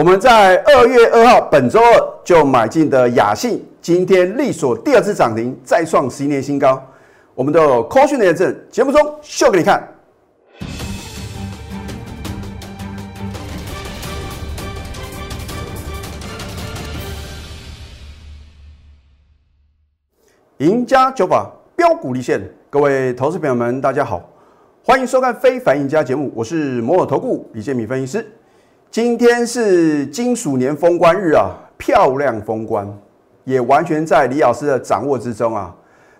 我们在二月二号本周二就买进的雅信，今天力所第二次涨停，再创十一年新高。我们都有扣讯的验证，节目中秀给你看。赢家九法标股立现，各位投资朋友们，大家好，欢迎收看《非凡赢家》节目，我是摩尔投顾李建民分析师。今天是金属年封关日啊，漂亮封关，也完全在李老师的掌握之中啊。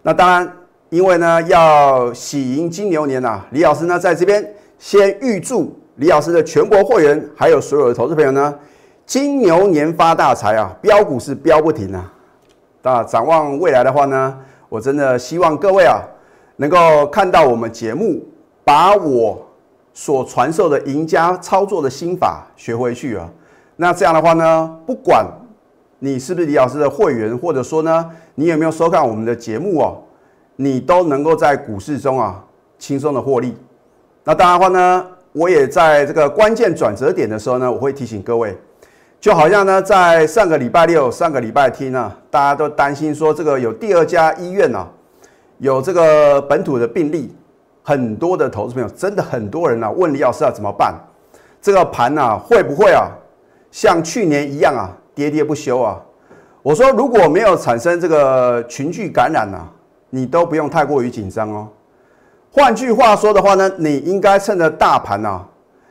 那当然，因为呢要喜迎金牛年呐，李老师呢在这边先预祝李老师的全国会员还有所有的投资朋友呢，金牛年发大财啊，标股是标不停啊。那展望未来的话呢，我真的希望各位啊，能够看到我们节目，把我所传授的赢家操作的心法学回去啊。那这样的话呢，不管你是不是李老师的会员，或者说呢，你有没有收看我们的节目哦，你都能够在股市中啊轻松的获利。那当然的话呢，我也在这个关键转折点的时候呢，我会提醒各位。就好像呢，在上个礼拜六、上个礼拜天呢，大家都担心说这个有第二家医院啊，有这个本土的病例，很多的投资朋友真的很多人啊问李老师要怎么办？这个盘啊会不会啊像去年一样啊跌跌不休啊？我说如果没有产生这个群聚感染啊，你都不用太过于紧张哦。换句话说的话呢，你应该趁着大盘啊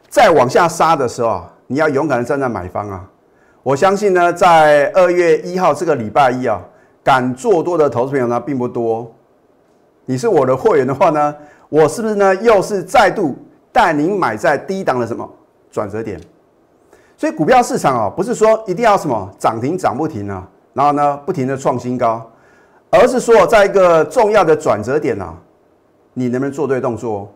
再往下杀的时候啊，你要勇敢的站在买方啊。我相信呢，在二月一号这个礼拜一啊，敢做多的投资朋友呢并不多。你是我的会员的话呢，我是不是呢又是再度带您买在低档的什么转折点？所以股票市场啊，不是说一定要什么涨停涨不停啊，然后呢不停的创新高，而是说在一个重要的转折点啊，你能不能做对动作？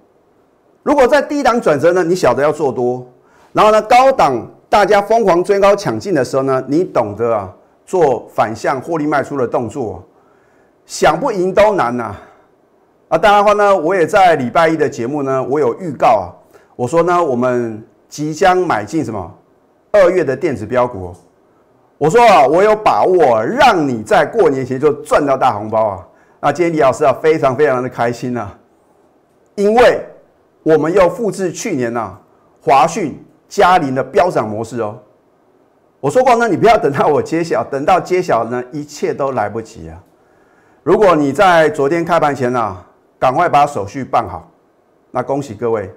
如果在低档转折呢，你晓得要做多，然后呢高档。大家疯狂追高抢进的时候呢，你懂得啊做反向获利卖出的动作，想不赢都难呐！啊，啊当然的话呢，我也在礼拜一的节目呢，我有预告啊，我说呢，我们即将买进什么二月的电子标股，我说啊，我有把握让你在过年前就赚到大红包啊！那今天李老师啊，非常非常的开心呐，因为我们又复制去年呐华讯。嘉麟的飙涨模式哦，我说过呢，你不要等到我揭晓，等到揭晓呢，一切都来不及啊！如果你在昨天开盘前呢，赶快把手续办好，那恭喜各位，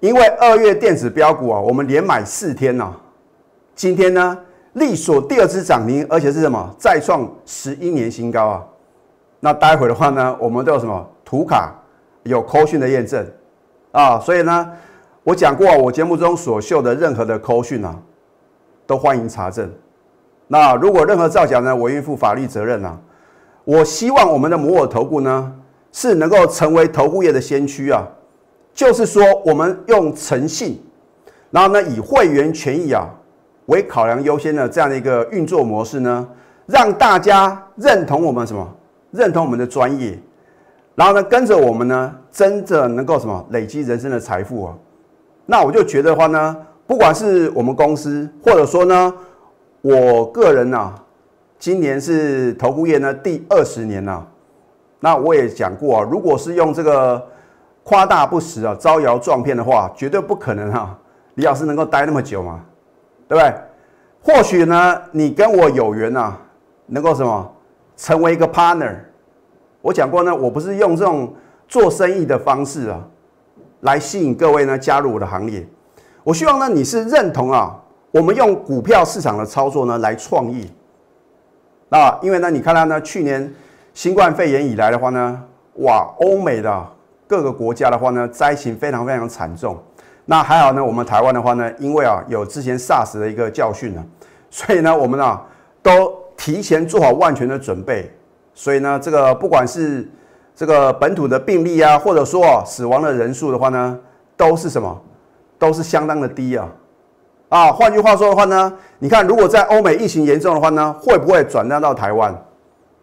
因为二月电子标股啊，我们连买四天呢，今天呢，力所第二次涨停，而且是什么？再创十一年新高啊！那待会的话呢，我们都有什么图卡，有扣讯的验证啊，所以呢。我讲过，我节目中所秀的任何的扣讯啊，都欢迎查证。那如果任何造假呢，我愿负法律责任啊。我希望我们的摩尔投顾呢，是能够成为投顾业的先驱啊。就是说，我们用诚信，然后呢，以会员权益啊为考量优先的这样的一个运作模式呢，让大家认同我们什么？认同我们的专业，然后呢，跟着我们呢，真的能够什么累积人生的财富啊。那我就觉得话呢，不管是我们公司，或者说呢，我个人呐，今年是投顾业呢第二十年了。那我也讲过啊，如果是用这个夸大不实啊、招摇撞骗的话，绝对不可能哈。李老师能够待那么久吗？对不对？或许呢，你跟我有缘呐，能够什么成为一个 partner。我讲过呢，我不是用这种做生意的方式啊。来吸引各位呢加入我的行列。我希望呢你是认同啊，我们用股票市场的操作呢来创业。那因为呢你看到呢去年新冠肺炎以来的话呢，哇，欧美的各个国家的话呢灾情非常非常惨重。那还好呢，我们台湾的话呢，因为啊有之前 SARS 的一个教训呢，所以呢我们啊都提前做好万全的准备。所以呢这个不管是这个本土的病例啊，或者说死亡的人数的话呢，都是什么？都是相当的低啊！啊，换句话说的话呢，你看，如果在欧美疫情严重的话呢，会不会转嫁到台湾？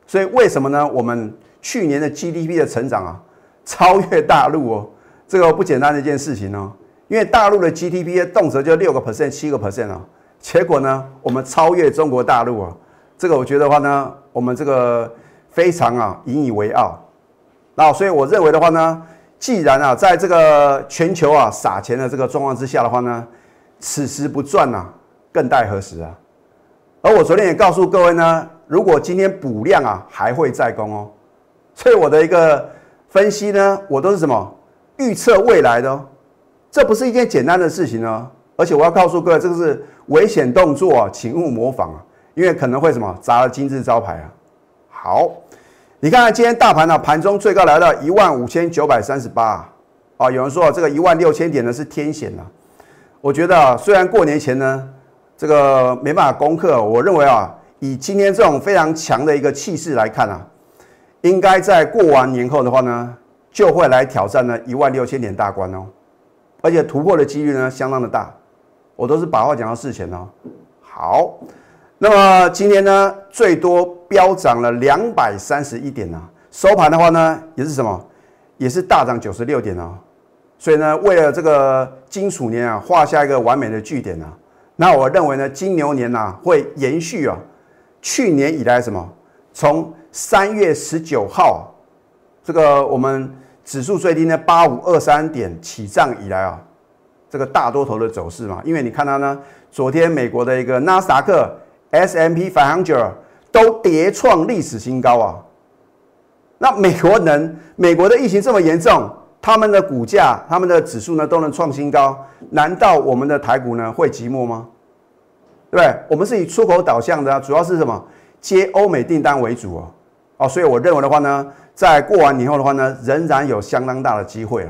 所以为什么呢？我们去年的 GDP 的成长啊，超越大陆哦，这个不简单的一件事情哦。因为大陆的 GDP 动辄就六个 percent、七个 percent 啊，结果呢，我们超越中国大陆啊，这个我觉得话呢，我们这个非常啊引以为傲。那所以我认为的话呢，既然啊在这个全球啊撒钱的这个状况之下的话呢，此时不赚呐，更待何时啊？而我昨天也告诉各位呢，如果今天补量啊，还会再攻哦。所以我的一个分析呢，我都是什么预测未来的哦，这不是一件简单的事情哦。而且我要告诉各位，这个是危险动作啊，请勿模仿啊，因为可能会什么砸了金字招牌啊。好，你看看今天大盘呢，盘中最高来到一万五千九百三十八啊，有人说这个一万六千点呢是天险啊。我觉得啊，虽然过年前呢。这个没办法攻克，我认为啊，以今天这种非常强的一个气势来看啊，应该在过完年后的话呢，就会来挑战呢一万六千点大关哦，而且突破的几率呢相当的大，我都是把话讲到事前哦。好，那么今天呢最多飙涨了两百三十一点啊，收盘的话呢也是什么，也是大涨九十六点哦，所以呢为了这个金属年啊画下一个完美的句点啊。那我认为呢，金牛年呐会延续啊，去年以来什么？从三月十九号这个我们指数最低呢八五二三点起涨以来啊，这个大多头的走势嘛。因为你看它呢，昨天美国的一个纳斯达克 S M P five hundred 都跌创历史新高啊。那美国人，美国的疫情这么严重。他们的股价、他们的指数呢都能创新高，难道我们的台股呢会寂寞吗？对？我们是以出口导向的，主要是什么？接欧美订单为主哦。哦，所以我认为的话呢，在过完年后的话呢，仍然有相当大的机会啊。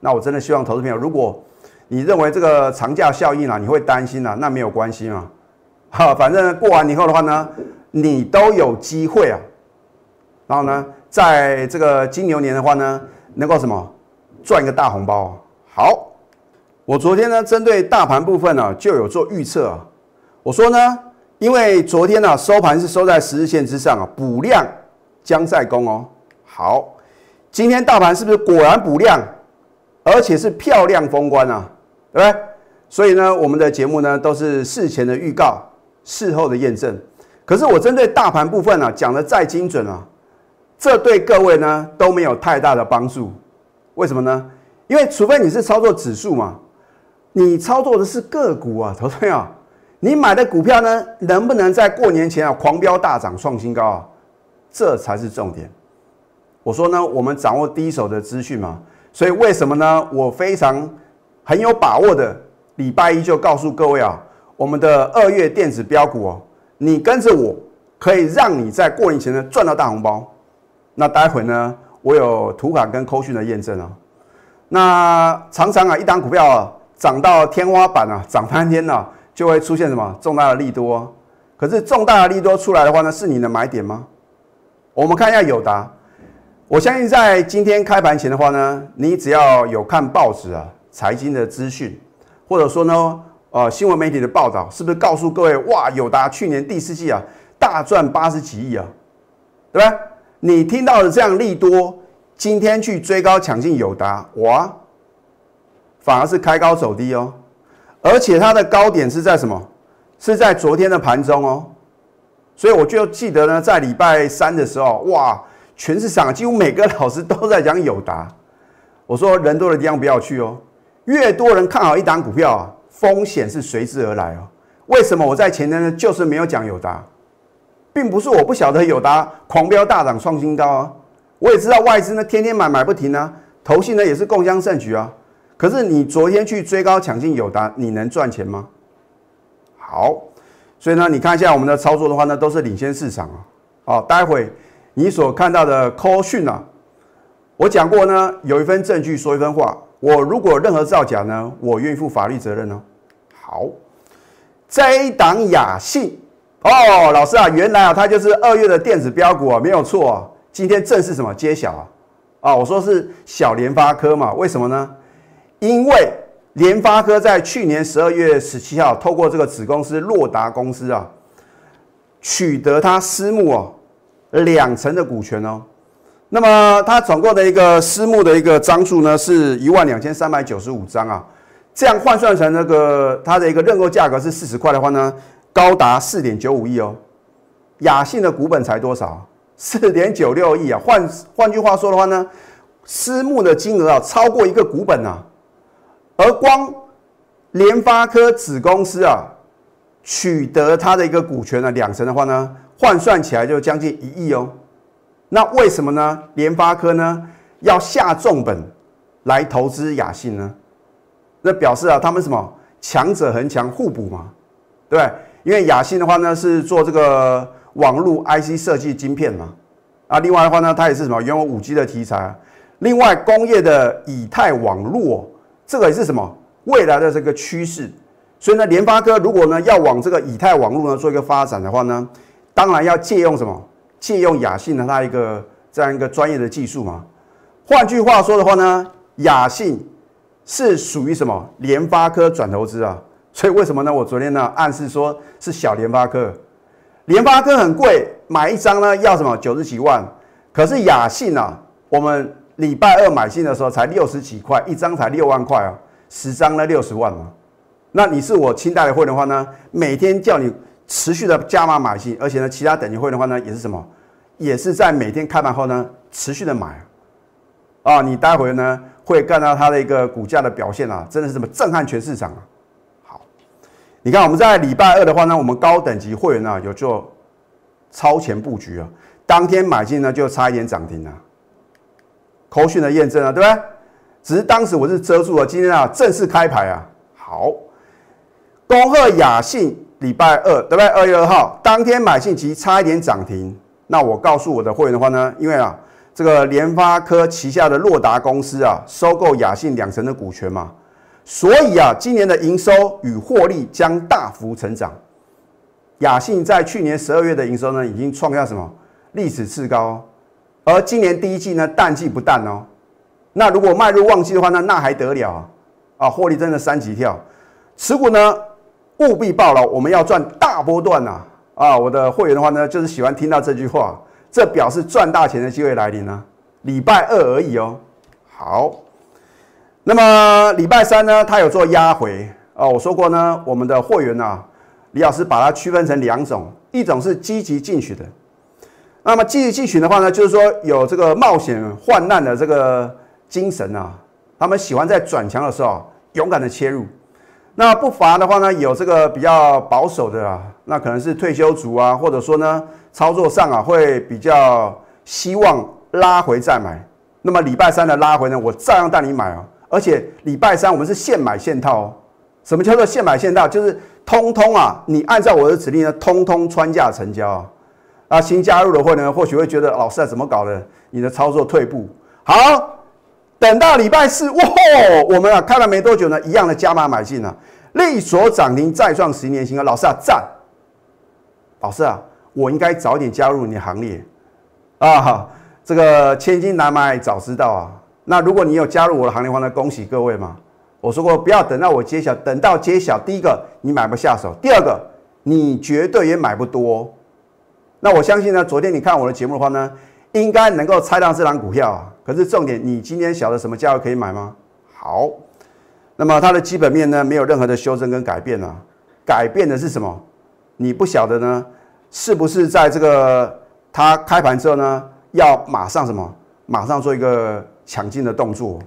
那我真的希望投资朋友，如果你认为这个长假效应啊，你会担心啊，那没有关系嘛。哈，反正过完年后的话呢，你都有机会啊。然后呢，在这个金牛年的话呢，能够什么？赚一个大红包，啊好。我昨天呢，针对大盘部分呢，就有做预测啊。我说呢，因为昨天呢收盘是收在十日线之上啊，补量将在攻哦。好，今天大盘是不是果然补量，而且是漂亮封关啊？对不对？所以呢，我们的节目呢都是事前的预告，事后的验证。可是我针对大盘部分呢，讲的再精准啊，这对各位呢都没有太大的帮助。为什么呢？因为除非你是操作指数嘛，你操作的是个股啊，投资朋友，你买的股票呢，能不能在过年前啊狂飙大涨创新高啊？这才是重点。我说呢，我们掌握第一手的资讯嘛，所以为什么呢？我非常很有把握的，礼拜一就告诉各位啊，我们的二月电子标股哦，你跟着我可以让你在过年前呢赚到大红包。那待会呢？我有图卡跟扣讯的验证啊，那常常啊，一档股票啊涨到天花板啊，涨翻天了，就会出现什么重大的利多。可是重大的利多出来的话呢，是你的买点吗？我们看一下友达，我相信在今天开盘前的话呢，你只要有看报纸啊，财经的资讯，或者说呢，呃，新闻媒体的报道，是不是告诉各位哇，友达去年第四季啊大赚八十几亿啊，对吧？你听到的这样利多，今天去追高抢进友达，哇，反而是开高走低哦，而且它的高点是在什么？是在昨天的盘中哦，所以我就记得呢，在礼拜三的时候，哇，全市场几乎每个老师都在讲友达，我说人多的地方不要去哦，越多人看好一档股票啊，风险是随之而来哦。为什么我在前天呢，就是没有讲友达？并不是我不晓得友达狂飙大涨创新高啊，我也知道外资呢天天买买不停啊，投信呢也是共襄盛举啊。可是你昨天去追高抢进友达，你能赚钱吗？好，所以呢，你看一下我们的操作的话呢，都是领先市场啊。好，待会你所看到的 call 讯啊，我讲过呢，有一份证据说一分话，我如果任何造假呢，我愿意负法律责任哦。好，这一档雅信。哦，老师啊，原来啊，它就是二月的电子标股啊，没有错啊。今天正式什么揭晓啊？啊，我说是小联发科嘛？为什么呢？因为联发科在去年十二月十七号，透过这个子公司洛达公司啊，取得它私募啊两成的股权哦。那么它总共的一个私募的一个张数呢，是一万两千三百九十五张啊，这样换算成那个它的一个认购价格是四十块的话呢，高达四点九五亿哦。雅信的股本才多少？四点九六亿啊！换换句话说的话呢，私募的金额啊超过一个股本啊。而光联发科子公司啊取得它的一个股权呢两成的话呢，换算起来就将近一亿哦。那为什么呢？联发科呢要下重本来投资雅信呢？那表示啊，他们什么强者恒强，互补嘛，对不对？因为雅信的话呢是做这个网络 IC 设计晶片嘛，啊，另外的话呢，它也是什么拥有五 G 的题材，另外工业的以太网络，这个也是什么未来的这个趋势。所以呢，联发科如果呢要往这个以太网络呢做一个发展的话呢，当然要借用什么？借用雅信的它一个这样一个专业的技术嘛。换句话说的话呢，雅信。是属于什么联发科转投资啊？所以为什么呢？我昨天呢暗示说是小联发科，联发科很贵，买一张呢要什么九十几万，可是雅信啊，我们礼拜二买进的时候才六十几块，一张才六万块啊，十张呢六十万嘛。那你是我清代的会的话呢，每天叫你持续的加码买进，而且呢其他等级会的话呢也是什么，也是在每天开盘后呢持续的买啊，你待会呢。会看到它的一个股价的表现啊，真的是什么震撼全市场啊！好，你看我们在礼拜二的话呢，我们高等级会员呢有做超前布局啊，当天买进呢就差一点涨停啊，口讯的验证啊，对不对？只是当时我是遮住了，今天啊正式开牌啊，好，恭贺雅信礼拜二对不对？二月二号当天买进即差一点涨停，那我告诉我的会员的话呢，因为啊。这个联发科旗下的洛达公司啊，收购雅信两成的股权嘛，所以啊，今年的营收与获利将大幅成长。雅信在去年十二月的营收呢，已经创下什么历史次高，而今年第一季呢，淡季不淡哦。那如果迈入旺季的话那，那还得了啊？啊，获利真的三级跳，持股呢务必报了，我们要赚大波段呐！啊，我的会员的话呢，就是喜欢听到这句话。这表示赚大钱的机会来临了，礼拜二而已哦。好，那么礼拜三呢，它有做压回啊。我说过呢，我们的会员啊，李老师把它区分成两种，一种是积极进取的。那么积极进取的话呢，就是说有这个冒险患难的这个精神啊，他们喜欢在转强的时候勇敢的切入。那不乏的话呢，有这个比较保守的啊，那可能是退休族啊，或者说呢。操作上啊，会比较希望拉回再买。那么礼拜三的拉回呢，我照样带你买啊。而且礼拜三我们是现买现套哦。什么叫做现买现套？就是通通啊，你按照我的指令呢，通通穿价成交啊。啊，新加入的会呢，或许会觉得老师啊，怎么搞的？你的操作退步。好，等到礼拜四，哇，我们啊看了没多久呢，一样的加码买进啊，利所涨停再创十年新高。老师啊，赞！老师啊。我应该早点加入你的行列啊！这个千金难买早知道啊！那如果你有加入我的行列的话呢，恭喜各位嘛！我说过不要等到我揭晓，等到揭晓，第一个你买不下手，第二个你绝对也买不多。那我相信呢，昨天你看我的节目的话呢，应该能够猜到这张股票啊。可是重点，你今天晓得什么价位可以买吗？好，那么它的基本面呢，没有任何的修正跟改变啊。改变的是什么？你不晓得呢？是不是在这个它开盘之后呢，要马上什么？马上做一个抢进的动作。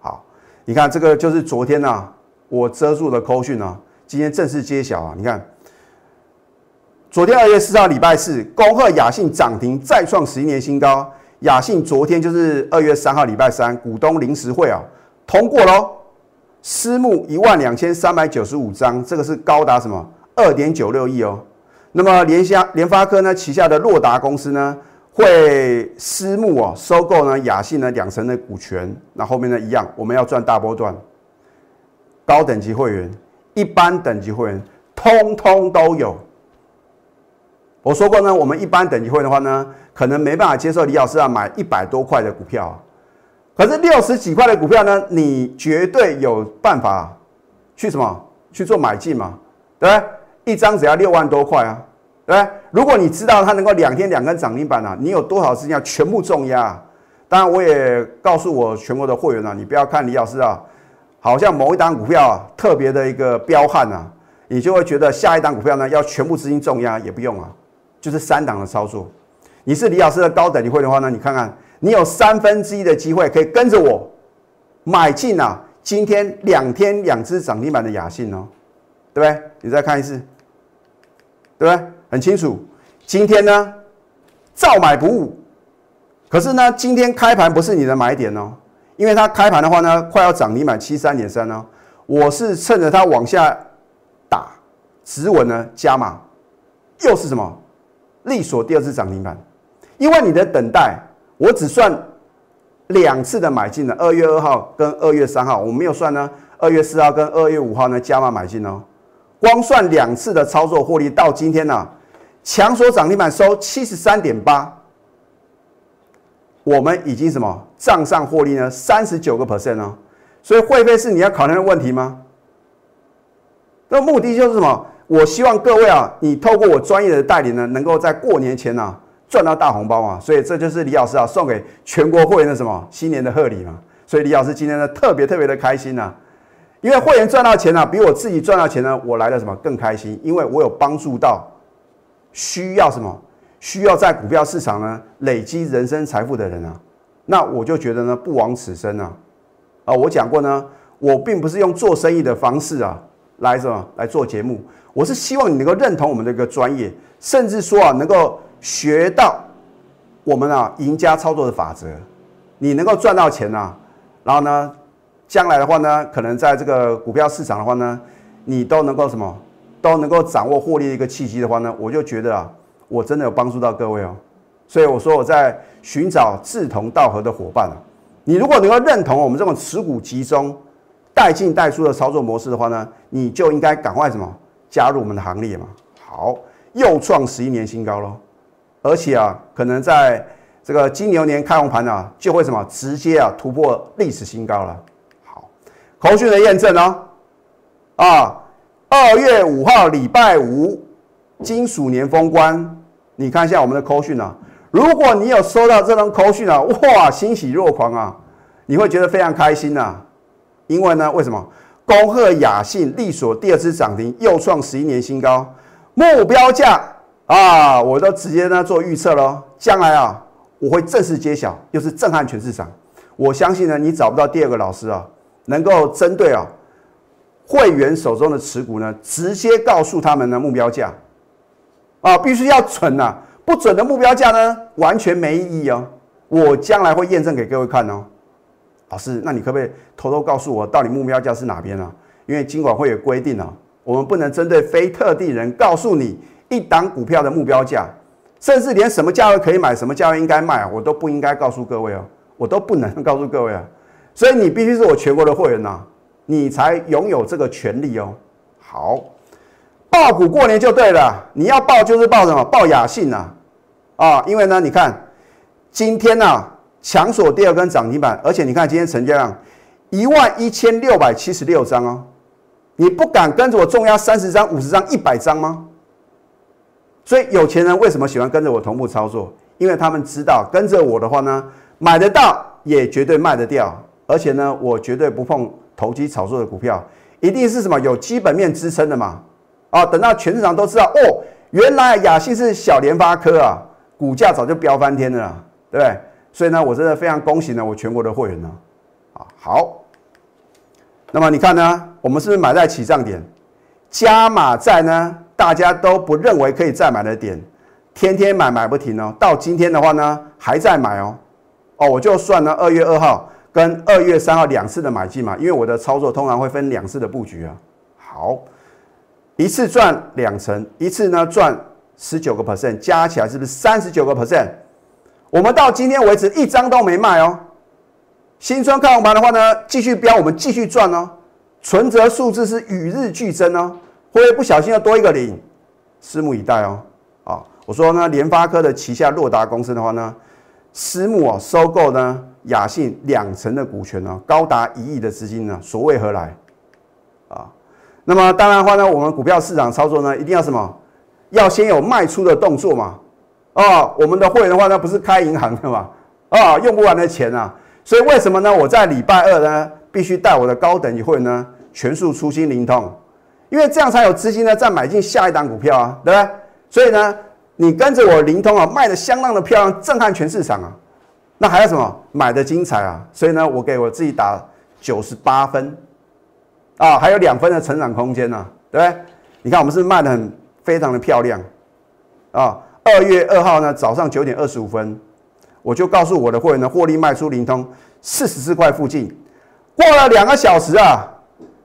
好，你看这个就是昨天呢，我遮住的扣讯呢，今天正式揭晓啊！你看，昨天二月四号礼拜四，恭贺雅信涨停再创十一年新高。雅信昨天就是二月三号礼拜三，股东临时会啊通过喽，私募一万两千三百九十五张，这个是高达什么？二点九六亿哦。那么联下联发科呢旗下的洛达公司呢会私募哦收购呢雅信呢两成的股权，那后面呢一样，我们要赚大波段，高等级会员、一般等级会员通通都有。我说过呢，我们一般等级会的话呢，可能没办法接受李老师要买一百多块的股票，可是六十几块的股票呢，你绝对有办法去什么去做买进嘛，对不对？一张只要六万多块啊，对对？如果你知道它能够两天两根涨停板啊，你有多少资金要全部重压？当然，我也告诉我全国的会员啊，你不要看李老师啊，好像某一档股票啊特别的一个彪悍啊，你就会觉得下一档股票呢要全部资金重压也不用啊，就是三档的操作。你是李老师的高等级会的话呢，你看看你有三分之一的机会可以跟着我买进啊，今天两天两只涨停板的雅信哦，对不对？你再看一次，对不对？很清楚。今天呢，照买不误。可是呢，今天开盘不是你的买点哦，因为它开盘的话呢，快要涨停板七三点三哦。我是趁着它往下打，止稳呢加码，又是什么？力所第二次涨停板。因为你的等待，我只算两次的买进的，二月二号跟二月三号，我没有算呢。二月四号跟二月五号呢加码买进哦，光算两次的操作获利，到今天呢，强所涨停板收七十三点八。我们已经什么账上获利呢？三十九个 percent 哦，所以会费是你要考虑的问题吗？那目的就是什么？我希望各位啊，你透过我专业的带领呢，能够在过年前呢赚到大红包啊！所以这就是李老师啊送给全国会员的什么新年的贺礼嘛！所以李老师今天呢特别特别的开心呐，因为会员赚到钱呢，比我自己赚到钱呢，我来的什么更开心？因为我有帮助到需要什么？需要在股票市场呢累积人生财富的人啊，那我就觉得呢不枉此生啊！啊，我讲过呢，我并不是用做生意的方式啊来什么来做节目，我是希望你能够认同我们的一个专业，甚至说啊能够学到我们啊赢家操作的法则，你能够赚到钱啊，然后呢，将来的话呢，可能在这个股票市场的话呢，你都能够什么都能够掌握获利的一个契机的话呢，我就觉得啊。我真的有帮助到各位哦，所以我说我在寻找志同道合的伙伴啊。你如果能够认同我们这种持股集中、带进带出的操作模式的话呢，你就应该赶快什么加入我们的行列嘛。好，又创十一年新高喽，而且啊，可能在这个金牛年开红盘啊，就会什么直接啊突破历史新高了。好，口讯的验证哦，啊，二月五号礼拜五。金属年封关，你看一下我们的扣讯啊。如果你有收到这张扣讯啊，哇，欣喜若狂啊，你会觉得非常开心呐。因为呢，为什么？恭贺雅信利所第二次涨停，又创十一年新高，目标价啊，我都直接呢做预测喽。将来啊，我会正式揭晓，又是震撼全市场。我相信呢，你找不到第二个老师啊，能够针对啊会员手中的持股呢，直接告诉他们的目标价。啊，必须要准呐！不准的目标价呢，完全没意义哦。我将来会验证给各位看哦。老师，那你可不可以偷偷告诉我，到底目标价是哪边啊？因为金管会有规定啊，我们不能针对非特定人告诉你一档股票的目标价，甚至连什么价位可以买，什么价位应该卖，我都不应该告诉各位哦，我都不能告诉各位啊。所以你必须是我全国的会员呐，你才拥有这个权利哦。好。报股过年就对了，你要报就是报什么？报雅信呐，啊，因为呢，你看今天呢强锁第二根涨停板，而且你看今天成交量一万一千六百七十六张哦，你不敢跟着我重压三十张、五十张、一百张吗？所以有钱人为什么喜欢跟着我同步操作？因为他们知道跟着我的话呢，买得到也绝对卖得掉，而且呢，我绝对不碰投机炒作的股票，一定是什么有基本面支撑的嘛。啊，等到全市场都知道哦，原来雅信是小联发科啊，股价早就飙翻天了，对不对？所以呢，我真的非常恭喜呢，我全国的会员呢，啊，好。那么你看呢，我们是不是买在起涨点，加码在呢？大家都不认为可以再买的点，天天买买不停哦。到今天的话呢，还在买哦。哦，我就算呢，二月二号跟二月三号两次的买进嘛，因为我的操作通常会分两次的布局啊。好。一次赚两成，一次呢赚十九个 percent，加起来是不是三十九个 percent？我们到今天为止一张都没卖哦。新春看红盘的话呢，继续飙，我们继续赚哦。存折数字是与日俱增哦，会不会不小心要多一个零？拭目以待哦。啊，我说呢，联发科的旗下洛达公司的话呢，私募啊收购呢雅信两成的股权呢，高达一亿的资金呢，所谓何来？啊？那么当然话呢，我们股票市场操作呢，一定要什么？要先有卖出的动作嘛。啊，我们的会员的话呢，不是开银行的嘛。啊，用不完的钱啊。所以为什么呢？我在礼拜二呢必须带我的高等级会员呢全数出清灵通，因为这样才有资金呢再买进下一档股票啊，对不对？所以呢，你跟着我灵通啊，卖的相当的漂亮，震撼全市场啊。那还有什么买的精彩啊？所以呢，我给我自己打九十八分啊，还有两分的成长空间呢，对不对？你看我们是卖的很非常的漂亮啊。二月二号呢早上九点二十五分，我就告诉我的会员呢，获利卖出灵通四十四块附近。过了两个小时啊，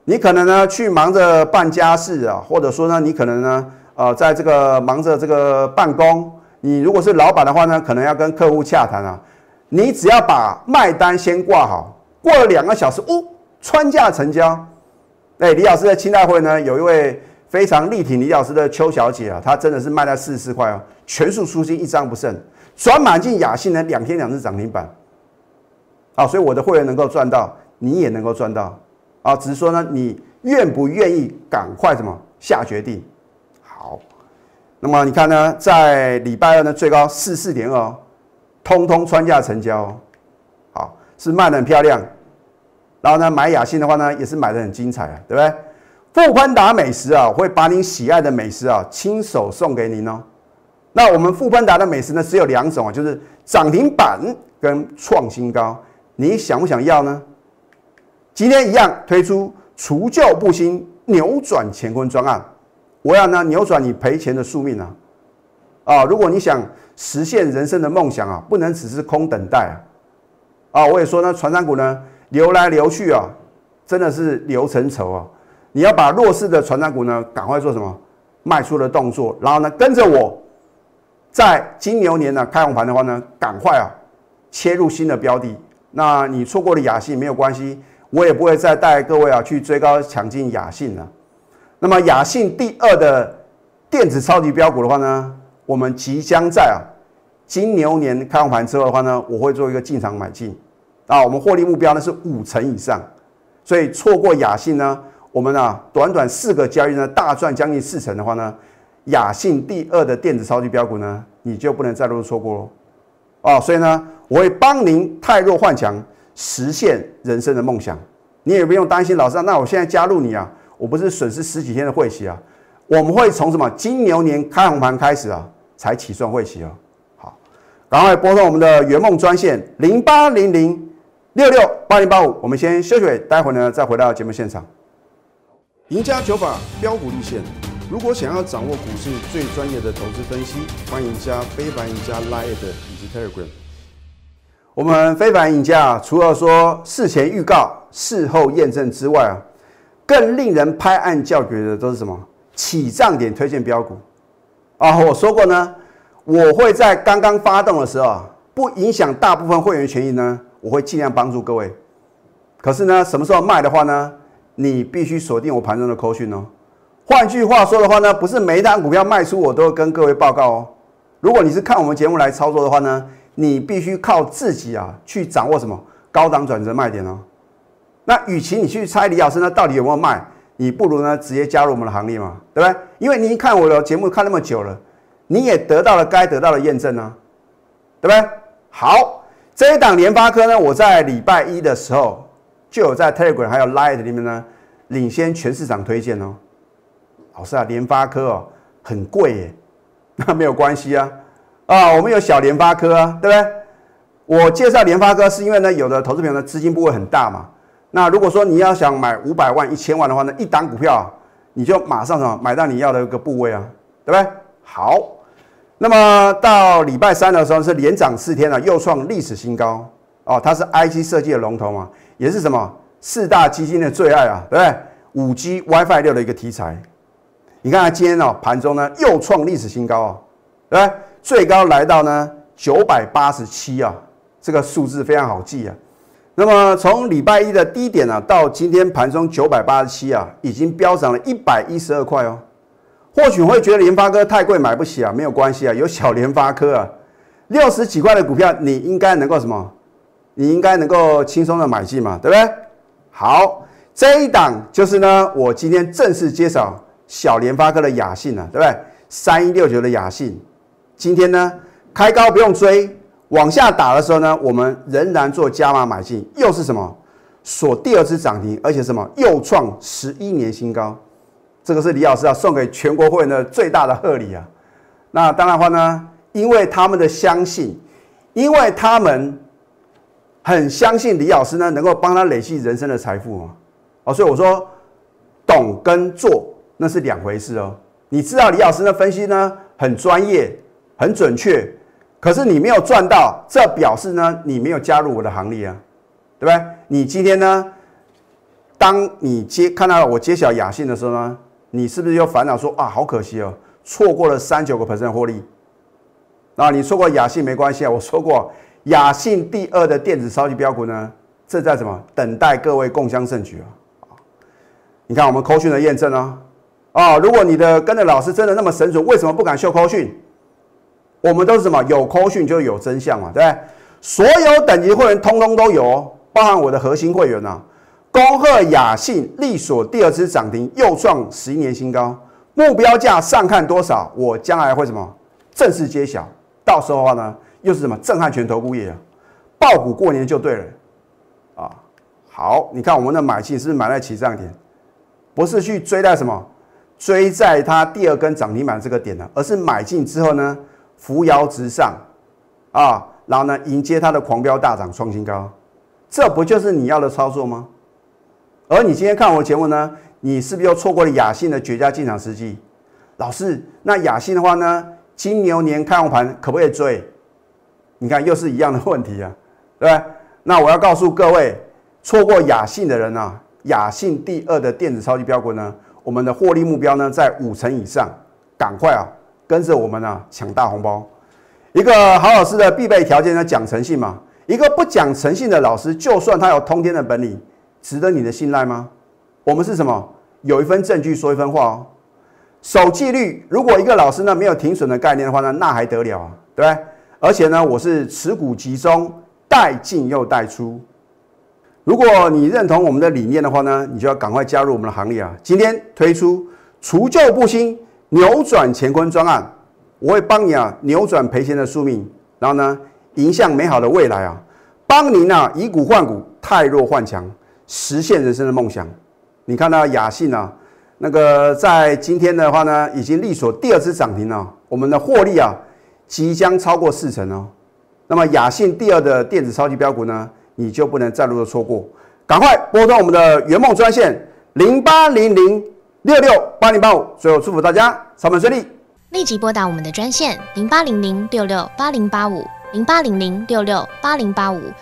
你可能呢去忙着办家事啊，或者说呢，你可能呢，呃，在这个忙着这个办公。你如果是老板的话呢，可能要跟客户洽谈啊。你只要把卖单先挂好，过了两个小时，哦，穿价成交。哎，李老师的清代会呢，有一位非常力挺李老师的邱小姐啊，她真的是卖在四十四块哦，全数出金，一张不剩，转满进雅信呢，两天两次涨停板。啊，所以我的会员能够赚到。你也能够赚到啊！只是说呢，你愿不愿意赶快什么下决定？好，那么你看呢，在礼拜二呢，最高四四点二，通通穿价成交，哦好，是卖的很漂亮。然后呢，买雅信的话呢，也是买的很精彩啊，对不对？富潘达美食啊，会把你喜爱的美食啊，亲手送给您哦。那我们富潘达的美食呢，只有两种啊，就是涨停板跟创新高，你想不想要呢？今天一样推出除旧布新、扭转乾坤专案，我要呢扭转你赔钱的宿命啊！啊，如果你想实现人生的梦想啊，不能只是空等待啊！啊，我也说呢，传山股呢流来流去啊，真的是流成愁啊！你要把弱势的传山股呢赶快做什么卖出的动作，然后呢跟着我，在金牛年呢开红盘的话呢，赶快啊切入新的标的。那你错过了雅信没有关系。我也不会再带各位啊去追高抢进雅信了。那么雅信第二的电子超级标股的话呢，我们即将在啊金牛年开盘之后的话呢，我会做一个进场买进啊。我们获利目标呢是五成以上，所以错过雅信呢，我们啊短短四个交易呢大赚将近四成的话呢，雅信第二的电子超级标股呢，你就不能再度错过喽。哦，所以呢，我会帮您太弱换强。实现人生的梦想，你也不用担心老师。那我现在加入你啊，我不是损失十几天的会期啊？我们会从什么金牛年开红盘开始啊，才起算会期哦。好，赶快拨通我们的圆梦专线零八零零六六八零八五。我们先休息，待会呢再回到节目现场。赢家九法标股立线，如果想要掌握股市最专业的投资分析，欢迎加非凡、赢家 Line 以及 Telegram。我们非凡赢家除了说事前预告、事后验证之外啊，更令人拍案叫绝的都是什么？起涨点推荐标股啊！我说过呢，我会在刚刚发动的时候，不影响大部分会员权益呢，我会尽量帮助各位。可是呢，什么时候卖的话呢，你必须锁定我盘中的扣讯哦。换句话说的话呢，不是每一单股票卖出我都跟各位报告哦。如果你是看我们节目来操作的话呢？你必须靠自己啊，去掌握什么高档转折卖点哦。那与其你去猜李老师呢到底有没有卖，你不如呢直接加入我们的行列嘛，对不对？因为您看我的节目看那么久了，你也得到了该得到的验证呢，对不对？好，这一档联发科呢，我在礼拜一的时候就有在 Telegram 还有 Light 里面呢领先全市场推荐哦。老师啊，联发科哦很贵耶，那没有关系啊。啊，我们有小联发科啊，对不对？我介绍联发科是因为呢，有的投资朋友的资金部位很大嘛。那如果说你要想买五百万、一千万的话呢，一档股票你就马上什么买到你要的一个部位啊，对不对？好，那么到礼拜三的时候是连涨四天了，又创历史新高哦。它是 IC 设计的龙头嘛，也是什么四大基金的最爱啊，对不对？五 G WiFi 六的一个题材。你看它今天哦盘中呢又创历史新高啊，对不对？最高来到呢九百八十七啊，这个数字非常好记啊。那么从礼拜一的低点啊，到今天盘中九百八十七啊，已经飙涨了一百一十二块哦。或许会觉得联发科太贵买不起啊，没有关系啊，有小联发科啊，六十几块的股票你应该能够什么？你应该能够轻松的买进嘛，对不对？好，这一档就是呢，我今天正式介绍小联发科的雅信了，对不对？三一六九的雅信。今天呢，开高不用追，往下打的时候呢，我们仍然做加码买进，又是什么？锁第二次涨停，而且什么又创十一年新高，这个是李老师要送给全国会员的最大的贺礼啊！那当然话呢，因为他们的相信，因为他们很相信李老师呢，能够帮他累积人生的财富啊！所以我说，懂跟做那是两回事哦。你知道李老师的分析呢很专业、很准确，可是你没有赚到，这表示呢你没有加入我的行列啊。对不对？你今天呢？当你揭看到我揭晓雅信的时候呢，你是不是又烦恼说啊，好可惜哦，错过了三九个 percent 获利。那你错过雅信没关系啊，我说过雅信第二的电子超级标股呢，正在什么？等待各位共襄盛举啊！你看我们扣讯的验证啊，啊，如果你的跟着老师真的那么神准，为什么不敢秀扣讯？我们都是什么？有扣讯就有真相嘛，对不对？所有等级会员通通都有。包含我的核心会员呐，恭贺雅信力所第二次涨停，又创十一年新高，目标价上看多少？我将来会什么正式揭晓？到时候的话呢，又是什么震撼全投顾业啊？爆股过年就对了啊！好，你看我们的买进是不是买在起涨点？不是去追在什么？追在它第二根涨停板这个点呢？而是买进之后呢，扶摇直上啊，然后呢，迎接它的狂飙大涨，创新高。这不就是你要的操作吗？而你今天看我的节目呢，你是不是又错过了雅信的绝佳进场时机？老师，那雅信的话呢，金牛年开红盘可不可以追？你看又是一样的问题啊，对不对？那我要告诉各位，错过雅信的人啊，雅信第二的电子超级标股呢，我们的获利目标呢在五成以上，赶快啊，跟着我们啊抢大红包。一个好老师的必备条件呢，讲诚信嘛。一个不讲诚信的老师，就算他有通天的本领，值得你的信赖吗？我们是什么？有一份证据说一分话哦。守纪律，如果一个老师呢没有停损的概念的话呢，那还得了啊？对不对？而且呢，我是持股集中，带进又带出。如果你认同我们的理念的话呢，你就要赶快加入我们的行列啊！今天推出除旧布新、扭转乾坤专案，我会帮你啊扭转赔钱的宿命，然后呢？迎向美好的未来啊！帮您啊以股换股，太弱换强，实现人生的梦想。你看到雅信啊，那个在今天的话呢，已经力所第二次涨停了。我们的获利啊，即将超过四成哦。那么雅信第二的电子超级标股呢，你就不能再度的错过。赶快拨通我们的圆梦专线零八零零六六八零八五。最后祝福大家上班顺利，立即拨打我们的专线零八零零六六八零八五。零八零零六六八零八五